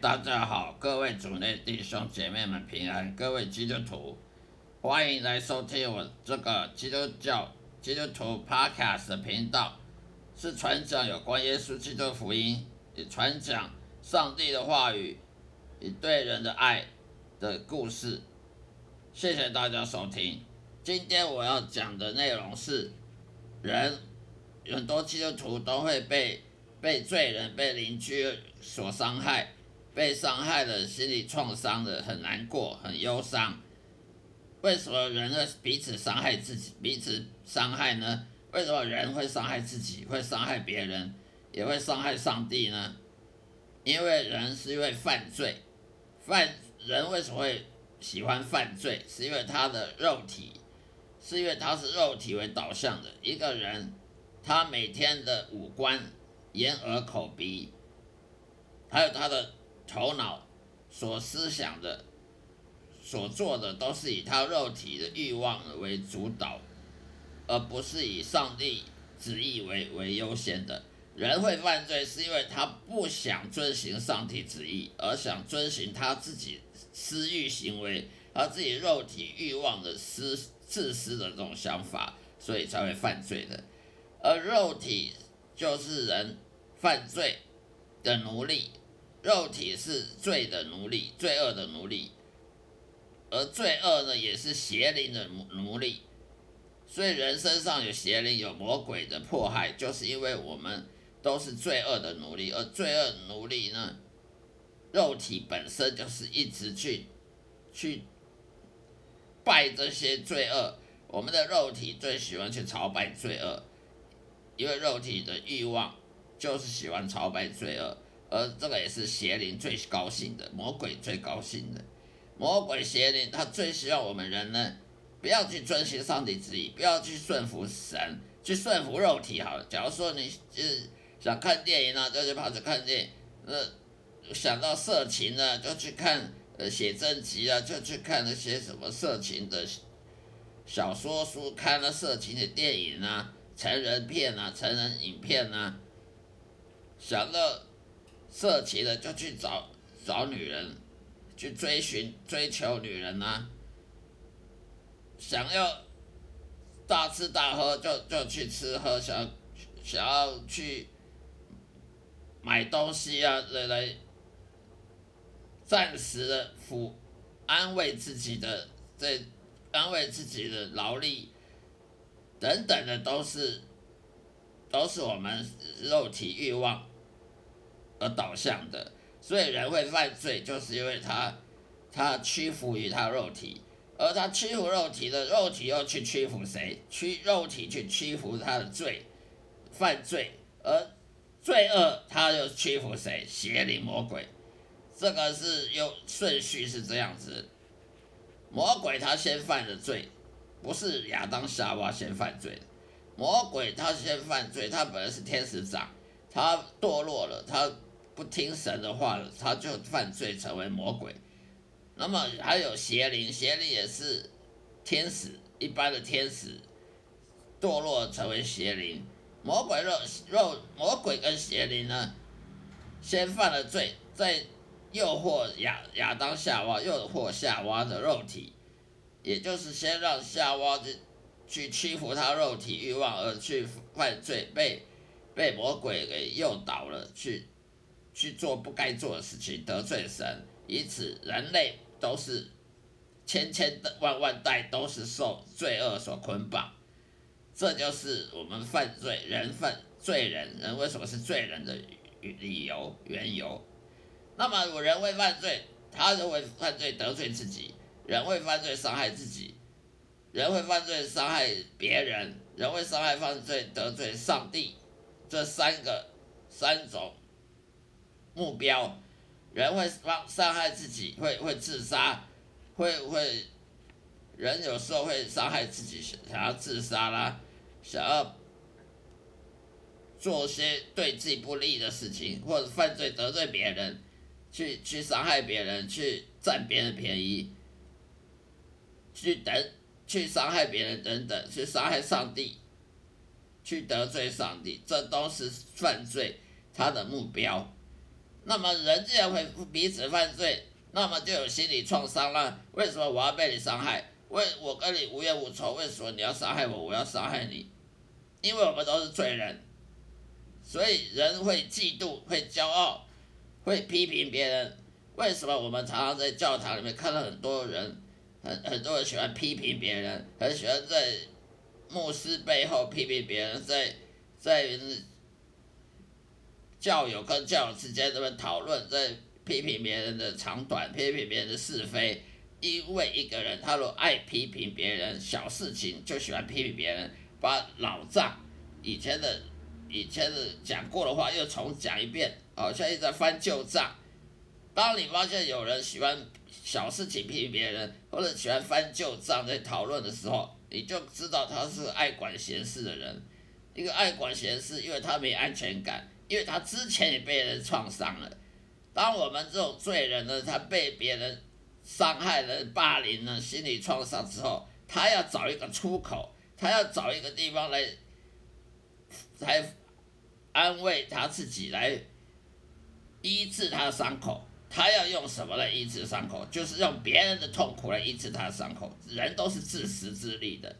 大家好，各位主内弟兄姐妹们平安，各位基督徒，欢迎来收听我这个基督教基督徒 Podcast 的频道，是传讲有关耶稣基督福音，也传讲上帝的话语，以对人的爱的故事。谢谢大家收听。今天我要讲的内容是，人很多基督徒都会被被罪人、被邻居所伤害。被伤害的心理创伤的很难过，很忧伤。为什么人会彼此伤害自己，彼此伤害呢？为什么人会伤害自己，会伤害别人，也会伤害上帝呢？因为人是因为犯罪，犯人为什么会喜欢犯罪？是因为他的肉体，是因为他是肉体为导向的一个人，他每天的五官，眼耳口鼻，还有他的。头脑所思想的、所做的，都是以他肉体的欲望为主导，而不是以上帝旨意为为优先的。人会犯罪，是因为他不想遵行上帝旨意，而想遵循他自己私欲行为，他自己肉体欲望的私自私的这种想法，所以才会犯罪的。而肉体就是人犯罪的奴隶。肉体是罪的奴隶，罪恶的奴隶，而罪恶呢，也是邪灵的奴奴隶。所以人身上有邪灵、有魔鬼的迫害，就是因为我们都是罪恶的奴隶。而罪恶奴隶呢，肉体本身就是一直去去拜这些罪恶。我们的肉体最喜欢去朝拜罪恶，因为肉体的欲望就是喜欢朝拜罪恶。而这个也是邪灵最高兴的，魔鬼最高兴的，魔鬼邪灵他最希望我们人呢，不要去遵循上帝旨意，不要去顺服神，去顺服肉体好了。假如说你是想看电影呢，就去跑去看电影；那想到色情呢，就去看呃写真集啊，就去看那些什么色情的小说书，看那色情的电影啊，成人片啊，成人影片啊，想到。色情的就去找找女人，去追寻追求女人啊！想要大吃大喝就就去吃喝，想想要去买东西啊，来来暂时的抚安慰自己的这安慰自己的劳力等等的，都是都是我们肉体欲望。而导向的，所以人会犯罪，就是因为他他屈服于他肉体，而他屈服肉体的肉体又去屈服谁？屈肉体去屈服他的罪，犯罪，而罪恶他又屈服谁？邪灵魔鬼，这个是有顺序是这样子，魔鬼他先犯的罪，不是亚当夏娃先犯罪，魔鬼他先犯罪，他本来是天使长，他堕落了，他。不听神的话，他就犯罪成为魔鬼。那么还有邪灵，邪灵也是天使，一般的天使堕落成为邪灵。魔鬼肉肉，魔鬼跟邪灵呢，先犯了罪，在诱惑亚亚当夏娃，诱惑夏娃的肉体，也就是先让夏娃去去屈服他肉体欲望而去犯罪，被被魔鬼给诱导了去。去做不该做的事情，得罪神，以此人类都是千千万万代都是受罪恶所捆绑，这就是我们犯罪人犯罪人人为什么是罪人的理由缘由。那么我人会犯罪，他人会犯罪得罪自己，人会犯罪伤害自己，人会犯罪伤害别人，人会伤害犯罪得罪上帝，这三个三种。目标，人会伤伤害自己，会会自杀，会会，人有时候会伤害自己，想要自杀啦，想要做些对自己不利的事情，或者犯罪得罪别人，去去伤害别人，去占别人便宜，去等去伤害别人等等，去伤害上帝，去得罪上帝，这都是犯罪他的目标。那么人既然会彼此犯罪，那么就有心理创伤了。为什么我要被你伤害？为我跟你无冤无仇，为什么你要伤害我？我要伤害你？因为我们都是罪人，所以人会嫉妒，会骄傲，会批评别人。为什么我们常常在教堂里面看到很多人，很很多人喜欢批评别人，很喜欢在牧师背后批评别人，在在教友跟教友之间这么讨论，在批评别人的长短，批评别人的是非。因为一个人，他若爱批评别人小事情，就喜欢批评别人，把老账、以前的、以前的讲过的话又重讲一遍，好像一直在翻旧账。当你发现有人喜欢小事情批评别人，或者喜欢翻旧账在讨论的时候，你就知道他是爱管闲事的人。一个爱管闲事，因为他没安全感，因为他之前也被人创伤了。当我们这种罪人呢，他被别人。伤害了、霸凌了、心理创伤之后，他要找一个出口，他要找一个地方来，来安慰他自己，来医治他的伤口。他要用什么来医治伤口？就是用别人的痛苦来医治他的伤口。人都是自私自利的，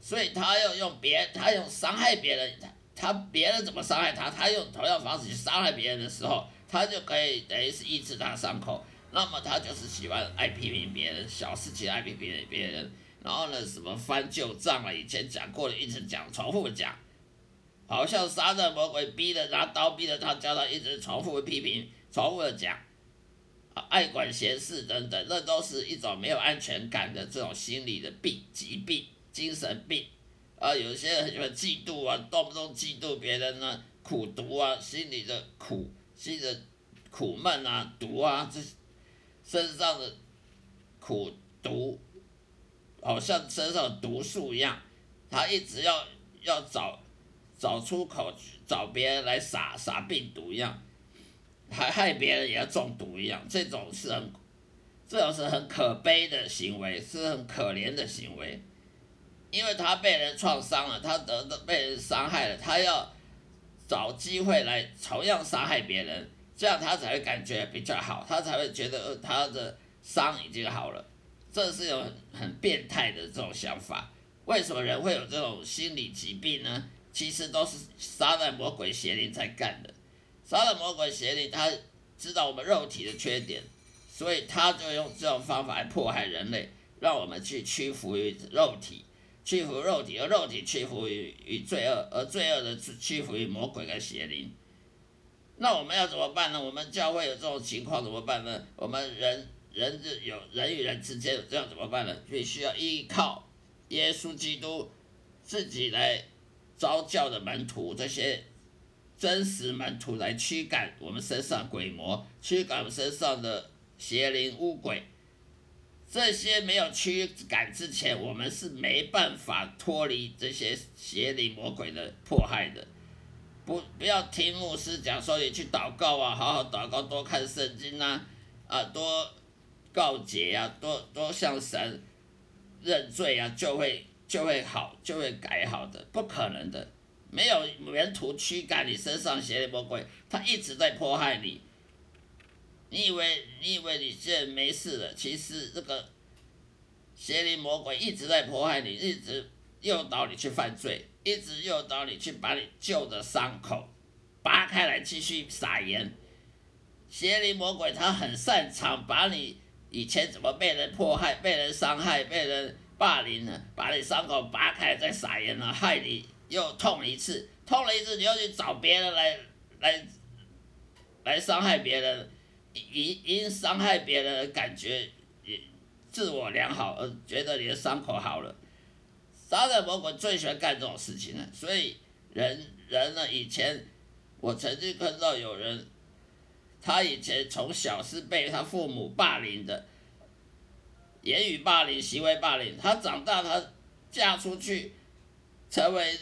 所以他要用别，他用伤害别人，他别人怎么伤害他，他用同样方式去伤害别人的时候，他就可以等于是医治他的伤口。那么他就是喜欢爱批评别人，小事情爱批评别人，然后呢，什么翻旧账啊，以前讲过的一直讲，重复讲，好像杀人魔鬼逼的拿刀逼的他，叫他一直重复批评，重复的讲，爱管闲事等等，那都是一种没有安全感的这种心理的病、疾病、精神病。啊，有些人很喜欢嫉妒啊，动不动嫉妒别人呢，苦毒啊，心里的苦，心里的苦闷啊，毒啊，这。身上的苦毒，好像身上的毒素一样，他一直要要找找出口，找别人来撒撒病毒一样，还害别人也要中毒一样，这种是很，这种是很可悲的行为，是很可怜的行为，因为他被人创伤了，他得的被人伤害了，他要找机会来同样伤害别人。这样他才会感觉比较好，他才会觉得他的伤已经好了。这是有很很变态的这种想法。为什么人会有这种心理疾病呢？其实都是杀人魔鬼邪灵在干的。杀了魔鬼邪灵他知道我们肉体的缺点，所以他就用这种方法来迫害人类，让我们去屈服于肉体，屈服肉体，而肉体屈服于于罪恶，而罪恶的屈服于魔鬼跟邪灵。那我们要怎么办呢？我们教会有这种情况怎么办呢？我们人人有人与人之间这样怎么办呢？必须要依靠耶稣基督自己来招教的门徒，这些真实门徒来驱赶我们身上鬼魔，驱赶我们身上的邪灵污鬼。这些没有驱赶之前，我们是没办法脱离这些邪灵魔鬼的迫害的。不，不要听牧师讲说你去祷告啊，好好祷告，多看圣经啊，啊，多告诫啊，多多向神认罪啊，就会就会好，就会改好的，不可能的，没有门徒驱赶你身上邪灵魔鬼，他一直在迫害你。你以为你以为你现在没事了，其实这个邪灵魔鬼一直在迫害你，一直诱导你去犯罪。一直诱导你去把你旧的伤口扒开来继续撒盐，邪灵魔鬼他很擅长把你以前怎么被人迫害、被人伤害、被人霸凌呢？把你伤口扒开再撒盐了，害你又痛一次，痛了一次你又去找别人来来来伤害别人，因因伤害别人的感觉也自我良好而觉得你的伤口好了。杀人魔鬼最喜欢干这种事情了，所以人人呢，以前我曾经看到有人，他以前从小是被他父母霸凌的，言语霸凌、行为霸凌，他长大他嫁出去，成为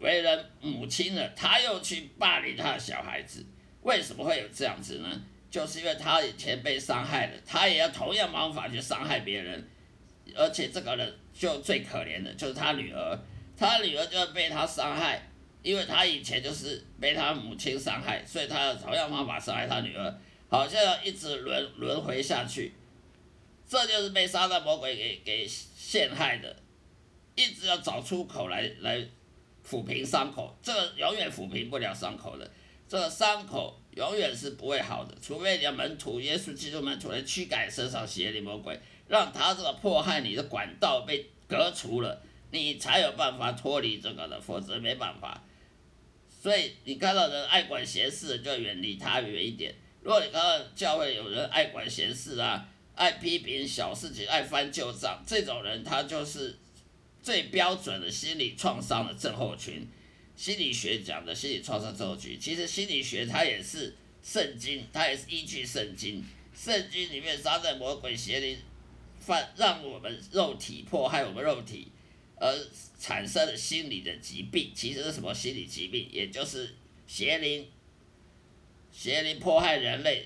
为人母亲了，他又去霸凌他的小孩子，为什么会有这样子呢？就是因为他以前被伤害了，他也要同样方法去伤害别人，而且这个人。就最可怜的就是他女儿，他女儿就被他伤害，因为他以前就是被他母亲伤害，所以他要同样方法伤害他女儿，好像要一直轮轮回下去。这就是被撒旦魔鬼给给陷害的，一直要找出口来来抚平伤口，这个永远抚平不了伤口的，这个伤口永远是不会好的，除非你的门徒耶稣基督门徒来驱赶身上邪灵魔鬼，让他这个迫害你的管道被隔除了，你才有办法脱离这个的，否则没办法。所以你看到人爱管闲事，就远离他远一点。如果你看到教会有人爱管闲事啊，爱批评小事情，爱翻旧账，这种人他就是最标准的心理创伤的症候群。心理学讲的心理创伤症候群，其实心理学它也是圣经，它也是依据圣经。圣经里面撒旦魔鬼邪灵犯让我们肉体迫害我们肉体。而产生的心理的疾病，其实是什么心理疾病？也就是邪灵，邪灵迫害人类，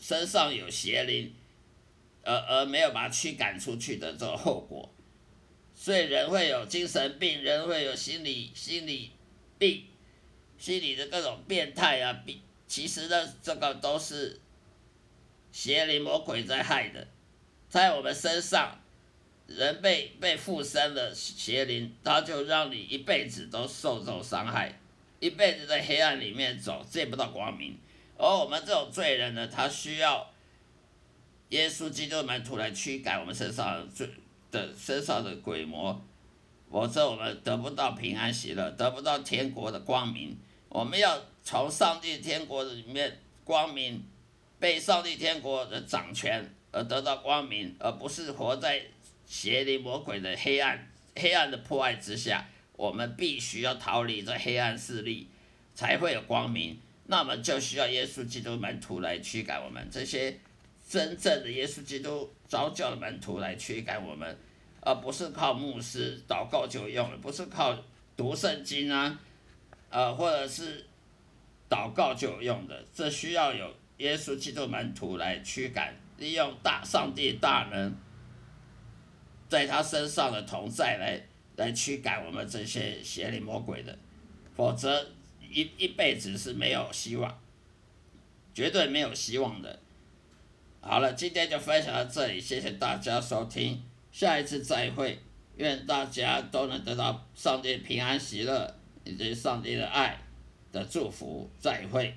身上有邪灵，而而没有把它驱赶出去的这个后果，所以人会有精神病，人会有心理心理病，心理的各种变态啊病，其实呢，这个都是邪灵魔鬼在害的，在我们身上。人被被附身了邪灵，他就让你一辈子都受这种伤害，一辈子在黑暗里面走，见不到光明。而我们这种罪人呢，他需要耶稣基督门徒来驱赶我们身上的罪的身上的鬼魔，否则我们得不到平安喜乐，得不到天国的光明。我们要从上帝天国里面光明，被上帝天国的掌权而得到光明，而不是活在。邪灵魔鬼的黑暗，黑暗的破坏之下，我们必须要逃离这黑暗势力，才会有光明。那么就需要耶稣基督门徒来驱赶我们这些真正的耶稣基督招教的门徒来驱赶我们，而不是靠牧师祷告就用了，不是靠读圣经啊，呃，或者是祷告就有用的。这需要有耶稣基督门徒来驱赶，利用大上帝大能。在他身上的同在来来驱赶我们这些邪灵魔鬼的，否则一一辈子是没有希望，绝对没有希望的。好了，今天就分享到这里，谢谢大家收听，下一次再会，愿大家都能得到上帝平安喜乐以及上帝的爱的祝福，再会。